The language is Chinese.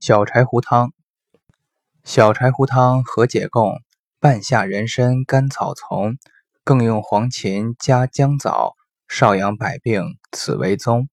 小柴胡汤。小柴胡汤和解供半夏人参甘草丛更用黄芩加姜枣少阳百病此为宗。